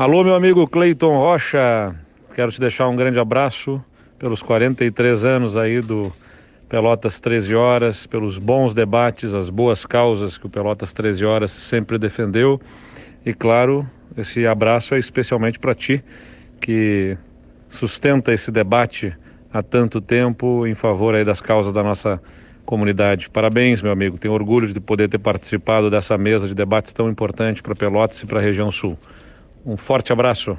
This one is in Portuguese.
Alô, meu amigo Cleiton Rocha, quero te deixar um grande abraço pelos 43 anos aí do Pelotas 13 Horas, pelos bons debates, as boas causas que o Pelotas 13 Horas sempre defendeu. E claro, esse abraço é especialmente para ti, que sustenta esse debate há tanto tempo em favor aí das causas da nossa comunidade. Parabéns, meu amigo. Tenho orgulho de poder ter participado dessa mesa de debates tão importante para Pelotas e para a região sul. Um forte abraço.